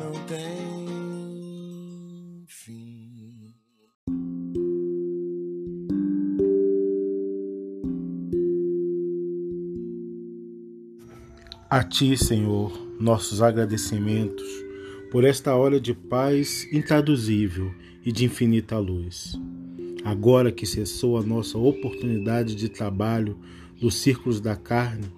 não tem fim. A Ti, Senhor, nossos agradecimentos por esta hora de paz intraduzível e de infinita luz. Agora que cessou a nossa oportunidade de trabalho dos círculos da carne,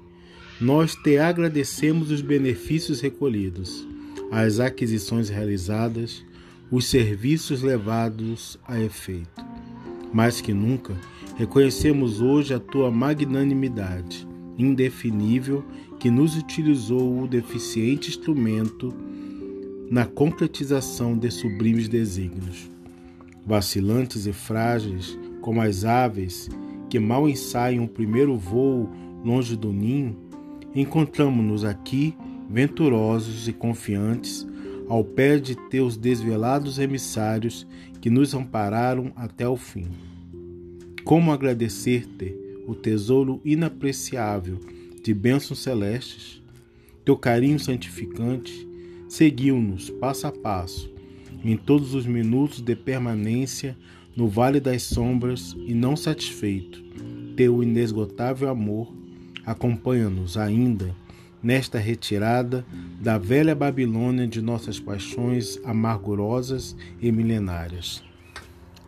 nós te agradecemos os benefícios recolhidos, as aquisições realizadas, os serviços levados a efeito. Mais que nunca, reconhecemos hoje a tua magnanimidade indefinível que nos utilizou o deficiente instrumento na concretização de sublimes desígnios. Vacilantes e frágeis, como as aves que mal ensaiam o primeiro voo longe do ninho, encontramos-nos aqui venturosos e confiantes ao pé de teus desvelados emissários que nos ampararam até o fim. Como agradecer-te o tesouro inapreciável de bênçãos celestes? Teu carinho santificante seguiu-nos passo a passo em todos os minutos de permanência no vale das sombras e não satisfeito, teu inesgotável amor acompanha-nos ainda nesta retirada da velha Babilônia de nossas paixões amargurosas e milenárias.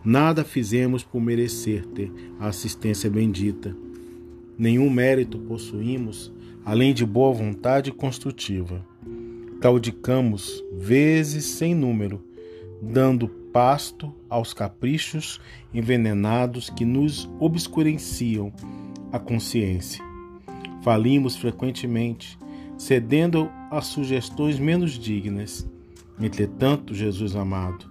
Nada fizemos por merecer-te a assistência bendita. Nenhum mérito possuímos além de boa vontade construtiva. Caudicamos vezes sem número, dando pasto aos caprichos envenenados que nos obscurenciam a consciência. Falimos frequentemente, cedendo a sugestões menos dignas. Entretanto, Jesus amado,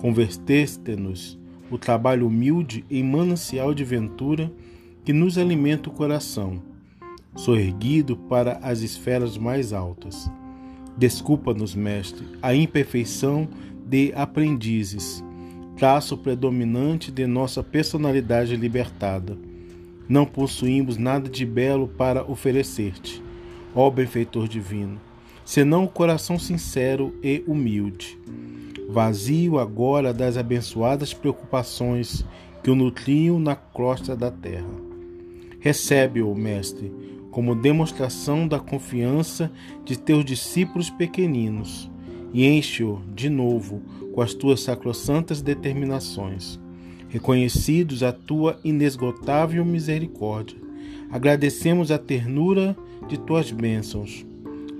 converteste-nos o trabalho humilde em manancial de ventura que nos alimenta o coração, soerguido para as esferas mais altas. Desculpa-nos, Mestre, a imperfeição de aprendizes, traço predominante de nossa personalidade libertada. Não possuímos nada de belo para oferecer-te, ó benfeitor divino, senão o coração sincero e humilde vazio agora das abençoadas preocupações que o nutriam na crosta da terra. Recebe-o, Mestre, como demonstração da confiança de teus discípulos pequeninos e enche-o de novo com as tuas sacrossantas determinações. Reconhecidos a tua inesgotável misericórdia, agradecemos a ternura de tuas bênçãos.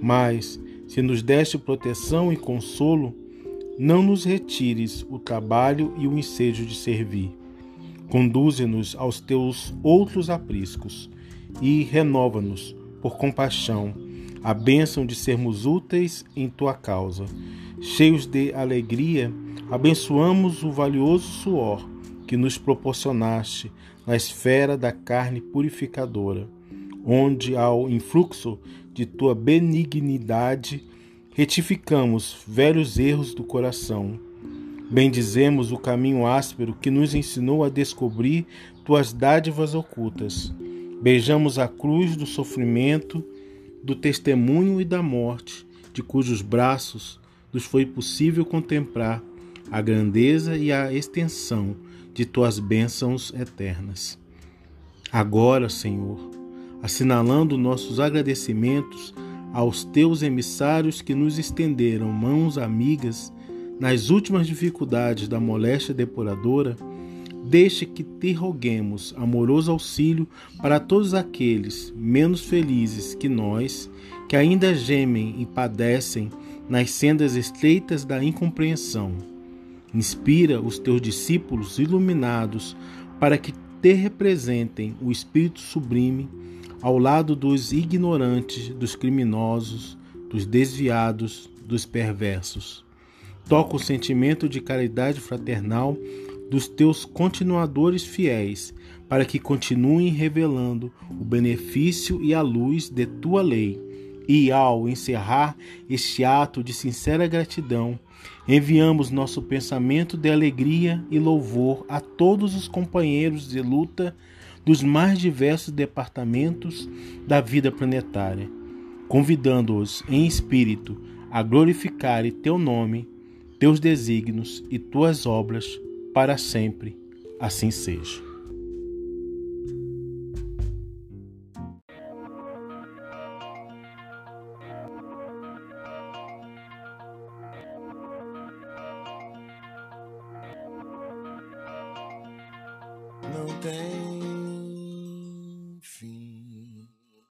Mas, se nos deste proteção e consolo, não nos retires o trabalho e o ensejo de servir. Conduze-nos aos teus outros apriscos e renova-nos, por compaixão, a bênção de sermos úteis em tua causa. Cheios de alegria, abençoamos o valioso suor que nos proporcionaste na esfera da carne purificadora, onde, ao influxo de tua benignidade, retificamos velhos erros do coração. Bendizemos o caminho áspero que nos ensinou a descobrir tuas dádivas ocultas. Beijamos a cruz do sofrimento, do testemunho e da morte, de cujos braços nos foi possível contemplar a grandeza e a extensão de tuas bênçãos eternas. Agora, Senhor, assinalando nossos agradecimentos aos teus emissários que nos estenderam mãos amigas nas últimas dificuldades da moléstia depuradora, deixe que te roguemos amoroso auxílio para todos aqueles menos felizes que nós, que ainda gemem e padecem nas sendas estreitas da incompreensão. Inspira os teus discípulos iluminados para que te representem o Espírito sublime ao lado dos ignorantes, dos criminosos, dos desviados, dos perversos. Toca o sentimento de caridade fraternal dos teus continuadores fiéis, para que continuem revelando o benefício e a luz de tua lei. E ao encerrar este ato de sincera gratidão, enviamos nosso pensamento de alegria e louvor a todos os companheiros de luta dos mais diversos departamentos da vida planetária, convidando-os em espírito a glorificar teu nome, teus desígnios e tuas obras para sempre. Assim seja. Não tem